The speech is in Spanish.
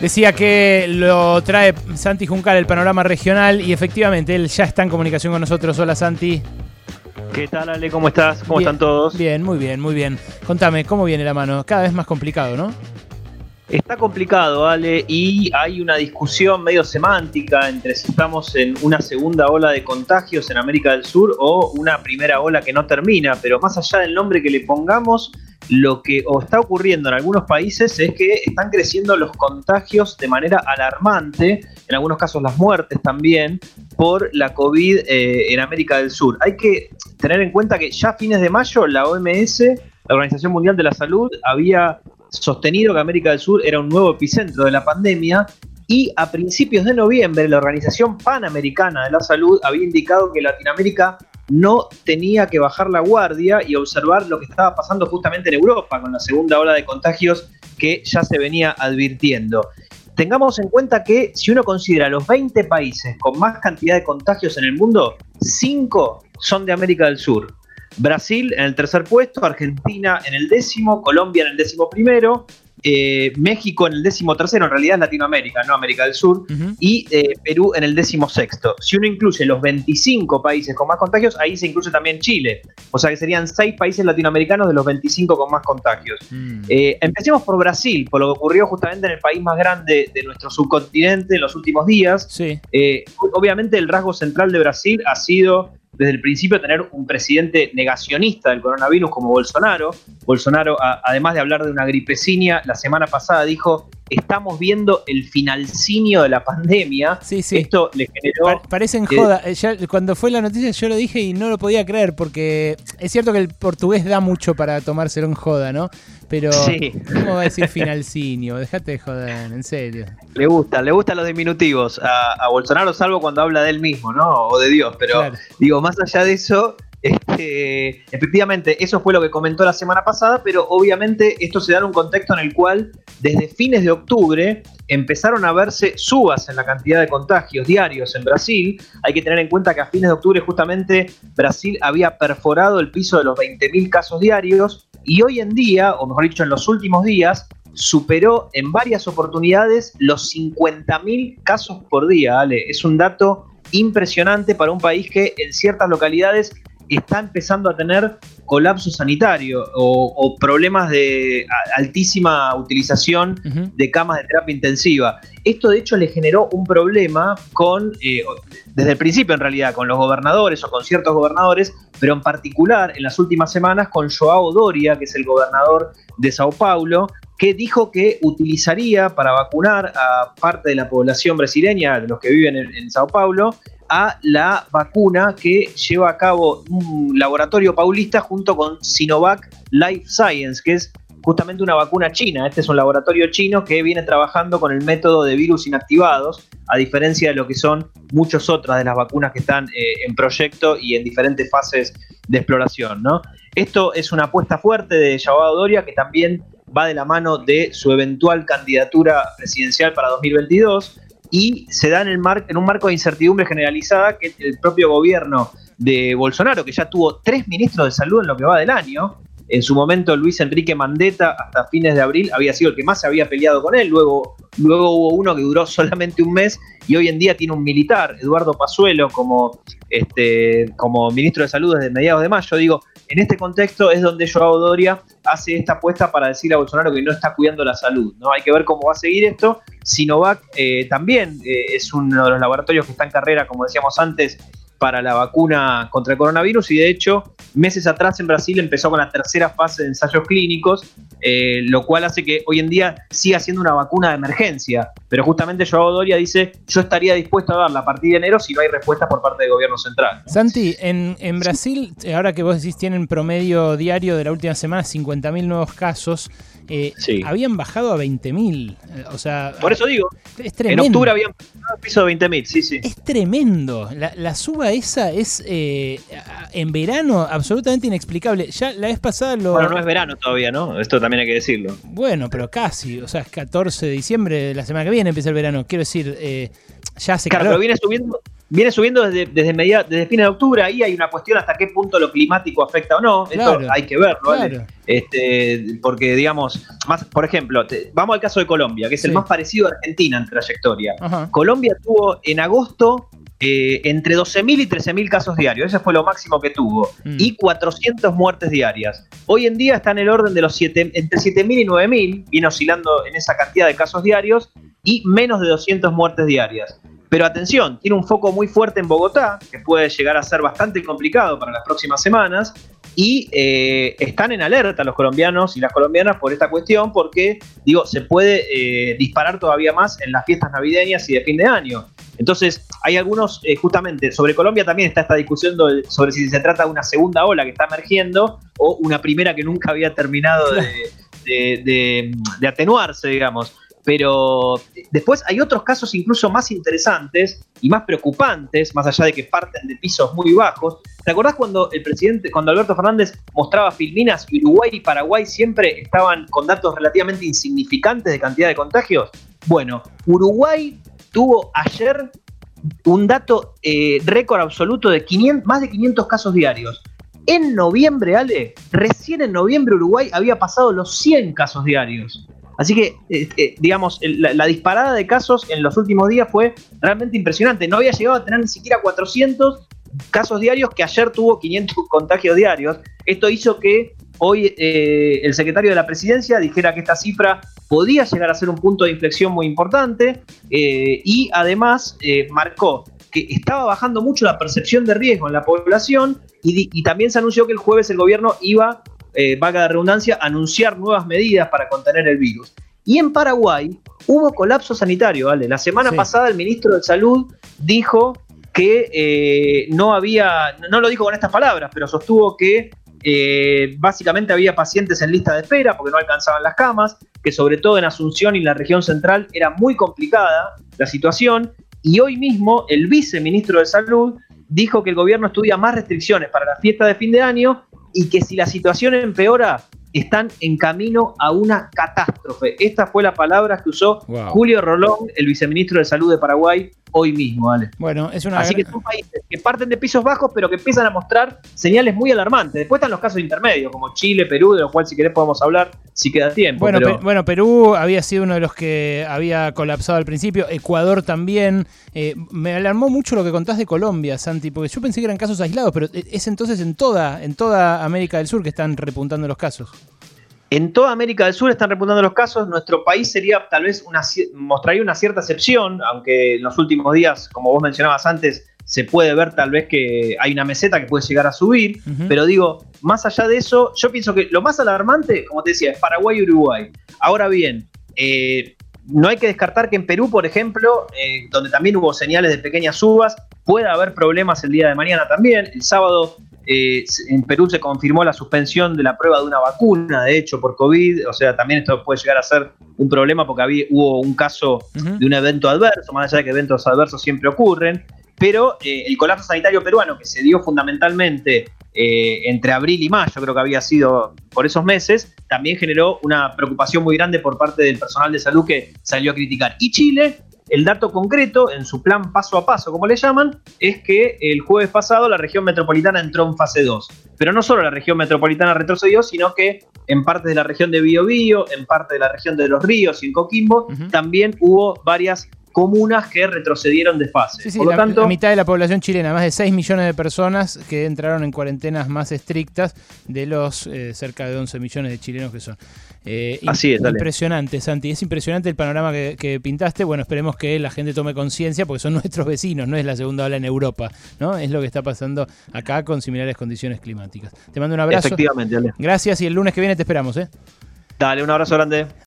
Decía que lo trae Santi Juncal, el panorama regional, y efectivamente él ya está en comunicación con nosotros. Hola Santi. ¿Qué tal Ale? ¿Cómo estás? ¿Cómo están todos? Bien, muy bien, muy bien. Contame, ¿cómo viene la mano? Cada vez más complicado, ¿no? Está complicado, Ale, y hay una discusión medio semántica entre si estamos en una segunda ola de contagios en América del Sur o una primera ola que no termina, pero más allá del nombre que le pongamos, lo que está ocurriendo en algunos países es que están creciendo los contagios de manera alarmante, en algunos casos las muertes también, por la COVID eh, en América del Sur. Hay que tener en cuenta que ya a fines de mayo la OMS, la Organización Mundial de la Salud, había sostenido que América del Sur era un nuevo epicentro de la pandemia y a principios de noviembre la Organización Panamericana de la Salud había indicado que Latinoamérica no tenía que bajar la guardia y observar lo que estaba pasando justamente en Europa con la segunda ola de contagios que ya se venía advirtiendo. Tengamos en cuenta que si uno considera los 20 países con más cantidad de contagios en el mundo, 5 son de América del Sur. Brasil en el tercer puesto, Argentina en el décimo, Colombia en el décimo primero, eh, México en el décimo tercero, en realidad es Latinoamérica, no América del Sur, y eh, Perú en el décimo sexto. Si uno incluye los 25 países con más contagios, ahí se incluye también Chile. O sea que serían 6 países latinoamericanos de los 25 con más contagios. Mm. Eh, empecemos por Brasil, por lo que ocurrió justamente en el país más grande de nuestro subcontinente en los últimos días. obviamente el rasgo central de Brasil ha sido desde el principio tener un presidente negacionista del coronavirus como Bolsonaro. Bolsonaro, además de hablar de una gripecinia, la semana pasada dijo, estamos viendo el finalcinio de la pandemia. Sí, sí. Esto le generó... parecen joda. Eh, cuando fue la noticia yo lo dije y no lo podía creer porque es cierto que el portugués da mucho para tomárselo en joda, ¿no? Pero, ¿cómo va a decir finalcinio? Dejate de joder, en serio. Le gusta, le gustan los diminutivos a, Bolsonaro, salvo cuando habla de él mismo, ¿no? O de Dios. Pero digo, más allá de eso, este, efectivamente, eso fue lo que comentó la semana pasada, pero obviamente esto se da en un contexto en el cual desde fines de octubre empezaron a verse subas en la cantidad de contagios diarios en Brasil. Hay que tener en cuenta que a fines de octubre justamente Brasil había perforado el piso de los 20.000 casos diarios y hoy en día, o mejor dicho en los últimos días, superó en varias oportunidades los 50.000 casos por día, Ale. Es un dato impresionante para un país que en ciertas localidades está empezando a tener colapso sanitario o, problemas de altísima utilización de camas de terapia intensiva. Esto de hecho le generó un problema con, eh, desde el principio en realidad, con los gobernadores o con ciertos gobernadores, pero en particular en las últimas semanas con Joao Doria, que es el gobernador de Sao Paulo, que dijo que utilizaría para vacunar a parte de la población brasileña, los que viven en Sao Paulo, a la vacuna que lleva a cabo un laboratorio paulista junto con Sinovac Life Science, que es justamente una vacuna china. Este es un laboratorio chino que viene trabajando con el método de virus inactivados, a diferencia de lo que son muchas otras de las vacunas que están eh, en proyecto y en diferentes fases de exploración. Esto es una apuesta fuerte de Joao Doria que también va de la mano de su eventual candidatura presidencial para 2022 y se da en, el mar, en un marco de incertidumbre generalizada que el propio gobierno de Bolsonaro, que ya tuvo tres ministros de salud en lo que va del año, en su momento Luis Enrique Mandetta hasta fines de abril había sido el que más se había peleado con él, luego, luego hubo uno que duró solamente un mes y hoy en día tiene un militar, Eduardo Pazuelo, como, este, como ministro de salud desde mediados de mayo. Digo, en este contexto es donde Joao Doria hace esta apuesta para decirle a Bolsonaro que no está cuidando la salud. ¿no? Hay que ver cómo va a seguir esto. Sinovac eh, también eh, es uno de los laboratorios que está en carrera, como decíamos antes, para la vacuna contra el coronavirus y de hecho meses atrás en Brasil empezó con la tercera fase de ensayos clínicos, eh, lo cual hace que hoy en día siga siendo una vacuna de emergencia. Pero justamente Joao Doria dice, yo estaría dispuesto a darla a partir de enero si no hay respuesta por parte del gobierno central. Santi, en, Brasil, ahora que vos decís tienen promedio diario de la última semana 50.000 nuevos casos, eh, habían bajado a 20.000. Eh, o sea, por eso digo, es tremendo. en octubre habían bajado al piso de 20.000, sí, sí. Es tremendo. La, suba esa es eh, en verano absolutamente inexplicable. Ya la vez pasada lo. Bueno, no es verano todavía, ¿no? Esto también hay que decirlo. Bueno, pero casi. O sea, es 14 de diciembre de la semana que viene empieza el verano. Quiero decir, ya claro, pero viene subiendo, viene subiendo desde, desde, media, desde fines de octubre, ahí hay una cuestión hasta qué punto lo climático afecta o no, Esto hay que verlo, ¿vale? Este, porque digamos, más, por ejemplo, vamos al caso de Colombia, que es el más parecido a Argentina en trayectoria. Colombia tuvo en agosto eh, entre 12.000 y 13.000 casos diarios, ese fue lo máximo que tuvo, mm. y 400 muertes diarias. Hoy en día está en el orden de los 7, entre 7.000 y 9.000, viene oscilando en esa cantidad de casos diarios, y menos de 200 muertes diarias. Pero atención, tiene un foco muy fuerte en Bogotá, que puede llegar a ser bastante complicado para las próximas semanas, y eh, están en alerta los colombianos y las colombianas por esta cuestión, porque, digo, se puede eh, disparar todavía más en las fiestas navideñas y de fin de año. Entonces, hay algunos, eh, justamente, sobre Colombia también está esta discusión sobre si se trata de una segunda ola que está emergiendo o una primera que nunca había terminado de, atenuarse, digamos. Pero después hay otros casos incluso más interesantes y más preocupantes, más allá de que parten de pisos muy bajos. ¿Te acordás cuando el presidente, cuando Alberto Fernández mostraba Filminas, Uruguay y Paraguay siempre estaban con datos relativamente insignificantes de cantidad de contagios? Bueno, Uruguay tuvo ayer un dato eh, récord absoluto de 500, más de 500 casos diarios. En noviembre, Ale, recién en noviembre Uruguay había pasado los 100 casos diarios. Así que, eh, eh, digamos, la, disparada de casos en los últimos días fue realmente impresionante. No había llegado a tener ni siquiera 400 casos diarios que ayer tuvo 500 contagios diarios. Esto hizo que hoy el secretario de la presidencia dijera que esta cifra podía llegar a ser un punto de inflexión muy importante eh, y además eh, marcó que estaba bajando mucho la percepción de riesgo en la población y, también se anunció que el jueves el gobierno iba, eh, vaga de redundancia, anunciar nuevas medidas para contener el virus. Y en Paraguay hubo colapso sanitario, ¿vale? La semana pasada el ministro de Salud dijo que no había, no lo dijo con estas palabras, pero sostuvo que eh, básicamente había pacientes en lista de espera porque no alcanzaban las camas, que sobre todo en Asunción y la región central era muy complicada la situación. Y hoy mismo el viceministro de Salud dijo que el gobierno estudia más restricciones para la fiesta de fin de año y que si la situación empeora, están en camino a una catástrofe. Esta fue la palabra que usó Julio Rolón, el viceministro de Salud de Paraguay, hoy mismo. Bueno, es una Así que son países que parten de pisos bajos, pero que empiezan a mostrar señales muy alarmantes. Después están los casos intermedios, como Chile, Perú, de los cuales si querés podemos hablar si queda tiempo. Bueno, bueno Perú había sido uno de los que había colapsado al principio, Ecuador también. Eh, me alarmó mucho lo que contás de Colombia, Santi, porque yo pensé que eran casos aislados, pero es entonces en toda, en toda América del Sur que están repuntando los casos. En toda América del Sur están repuntando los casos. Nuestro país sería tal vez una, mostraría una cierta excepción, aunque en los últimos días, como vos mencionabas antes, se puede ver tal vez que hay una meseta que puede llegar a subir. Pero digo, más allá de eso, yo pienso que lo más alarmante, como te decía, es Paraguay y Uruguay. Ahora bien, eh, no hay que descartar que en Perú, por ejemplo, eh, donde también hubo señales de pequeñas subas, pueda haber problemas el día de mañana también. El sábado eh, en Perú se confirmó la suspensión de la prueba de una vacuna, de hecho, por COVID. O sea, también esto puede llegar a ser un problema porque había, hubo un caso de un evento adverso, más allá de que eventos adversos siempre ocurren. Pero eh, el colapso sanitario peruano, que se dio fundamentalmente eh, entre abril y mayo, creo que había sido por esos meses, también generó una preocupación muy grande por parte del personal de salud que salió a criticar. Y Chile el dato concreto, en su plan paso a paso, como le llaman, es que el jueves pasado la región metropolitana entró en fase 2. Pero no solo la región metropolitana retrocedió, sino que en parte de la región de Biobío, en parte de la región de Los Ríos y en Coquimbo, también hubo varias comunas que retrocedieron de fase. Sí, sí, Por lo tanto, la mitad de la población chilena, más de 6 millones de personas que entraron en cuarentenas más estrictas de los eh, cerca de 11 millones de chilenos que son. Eh, Así es, Impresionante, Santi. Es impresionante el panorama que, pintaste. Bueno, esperemos que la gente tome conciencia porque son nuestros vecinos, no es la segunda ola en Europa, ¿no? Es lo que está pasando acá con similares condiciones climáticas. Te mando un abrazo. Efectivamente, Gracias y el lunes que viene te esperamos, ¿eh? Dale, un abrazo grande.